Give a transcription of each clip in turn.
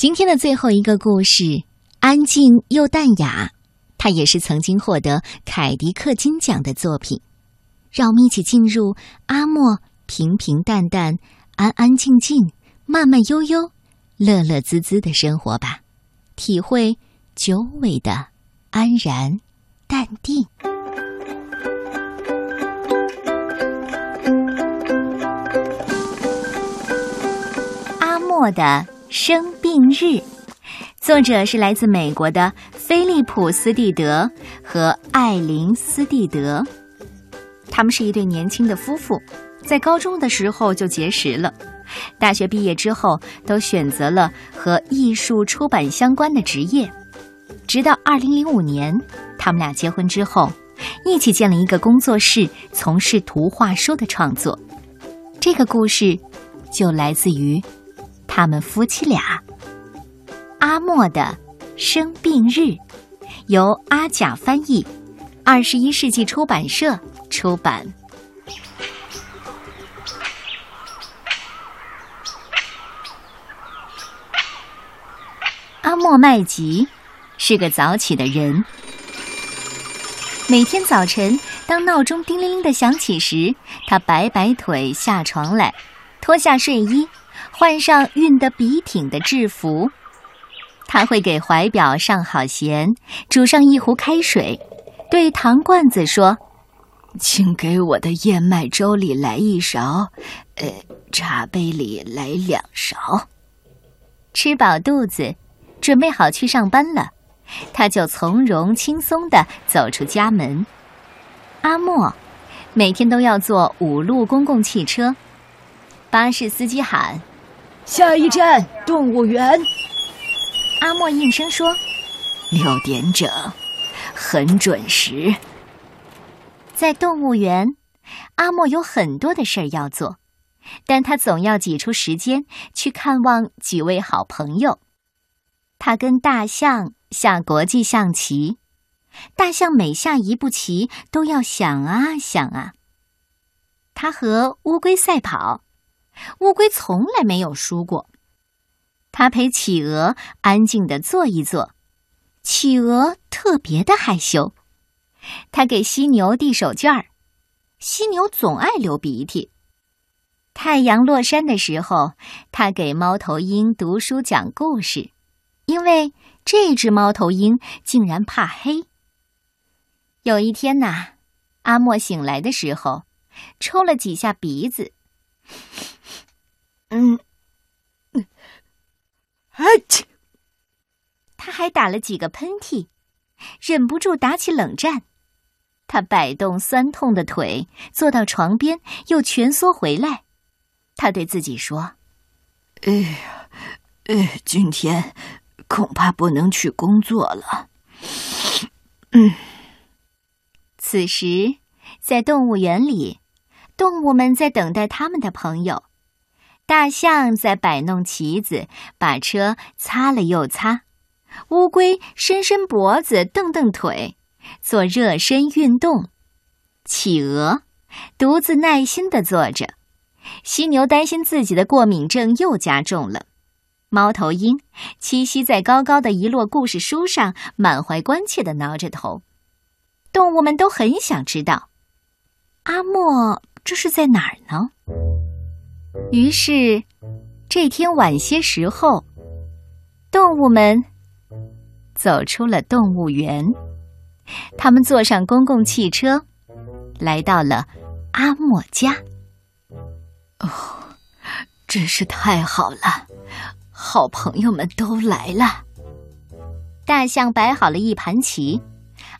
今天的最后一个故事，安静又淡雅，它也是曾经获得凯迪克金奖的作品。让我们一起进入阿莫平平淡淡、安安静静、慢慢悠悠、乐乐滋滋的生活吧，体会久违的安然淡定。阿莫的生病日，作者是来自美国的菲利普·斯蒂德和艾琳·斯蒂德。他们是一对年轻的夫妇，在高中的时候就结识了。大学毕业之后，都选择了和艺术出版相关的职业。直到二零零五年，他们俩结婚之后，一起建了一个工作室，从事图画书的创作。这个故事就来自于他们夫妻俩。阿莫的生病日，由阿甲翻译，二十一世纪出版社出版。阿莫麦吉是个早起的人。每天早晨，当闹钟叮铃铃的响起时，他摆摆腿下床来，脱下睡衣，换上熨得笔挺的制服。他会给怀表上好弦，煮上一壶开水，对糖罐子说：“请给我的燕麦粥里来一勺，呃，茶杯里来两勺。”吃饱肚子。准备好去上班了，他就从容轻松地走出家门。阿莫每天都要坐五路公共汽车，巴士司机喊：“下一站动物园。”阿莫应声说：“六点整，很准时。”在动物园，阿莫有很多的事儿要做，但他总要挤出时间去看望几位好朋友。他跟大象下国际象棋，大象每下一步棋都要想啊想啊。他和乌龟赛跑，乌龟从来没有输过。他陪企鹅安静的坐一坐，企鹅特别的害羞。他给犀牛递手绢儿，犀牛总爱流鼻涕。太阳落山的时候，他给猫头鹰读书讲故事。因为这只猫头鹰竟然怕黑。有一天呐，阿莫醒来的时候，抽了几下鼻子，嗯，啊嚏！他还打了几个喷嚏，忍不住打起冷战。他摆动酸痛的腿，坐到床边，又蜷缩回来。他对自己说：“哎呀，哎，今天。”恐怕不能去工作了。嗯。此时，在动物园里，动物们在等待他们的朋友。大象在摆弄旗子，把车擦了又擦；乌龟伸伸脖子，蹬蹬腿，做热身运动；企鹅独自耐心地坐着；犀牛担心自己的过敏症又加重了。猫头鹰栖息在高高的一摞故事书上，满怀关切地挠着头。动物们都很想知道，阿莫这是在哪儿呢？于是，这天晚些时候，动物们走出了动物园。他们坐上公共汽车，来到了阿莫家。哦，真是太好了！好朋友们都来了。大象摆好了一盘棋，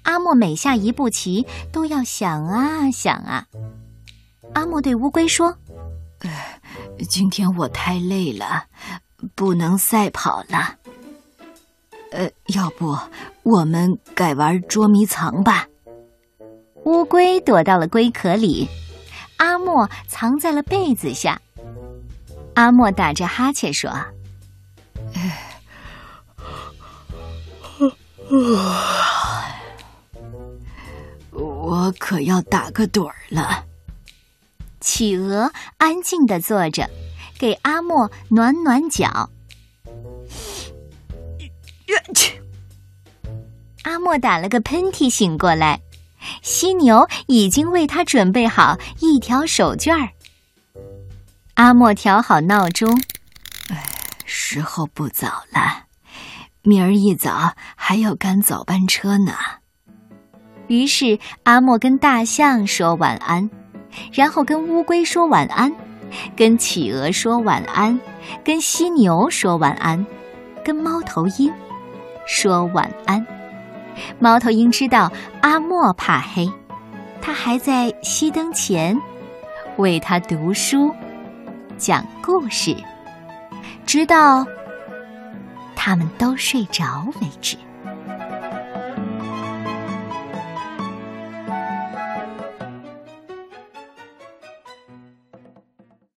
阿莫每下一步棋都要想啊想啊。阿莫对乌龟说：“呃，今天我太累了，不能赛跑了。呃，要不我们改玩捉迷藏吧？”乌龟躲到了龟壳里，阿莫藏在了被子下。阿莫打着哈欠说。我可要打个盹儿了。企鹅安静的坐着，给阿莫暖暖脚。切！阿莫打了个喷嚏，醒过来。犀牛已经为他准备好一条手绢儿。阿莫调好闹钟，哎，时候不早了，明儿一早还要赶早班车呢。于是阿莫跟大象说晚安，然后跟乌龟说晚安，跟企鹅说晚安，跟犀牛说晚安，跟猫头鹰说晚安。猫头鹰知道阿莫怕黑，他还在熄灯前为他读书、讲故事，直到他们都睡着为止。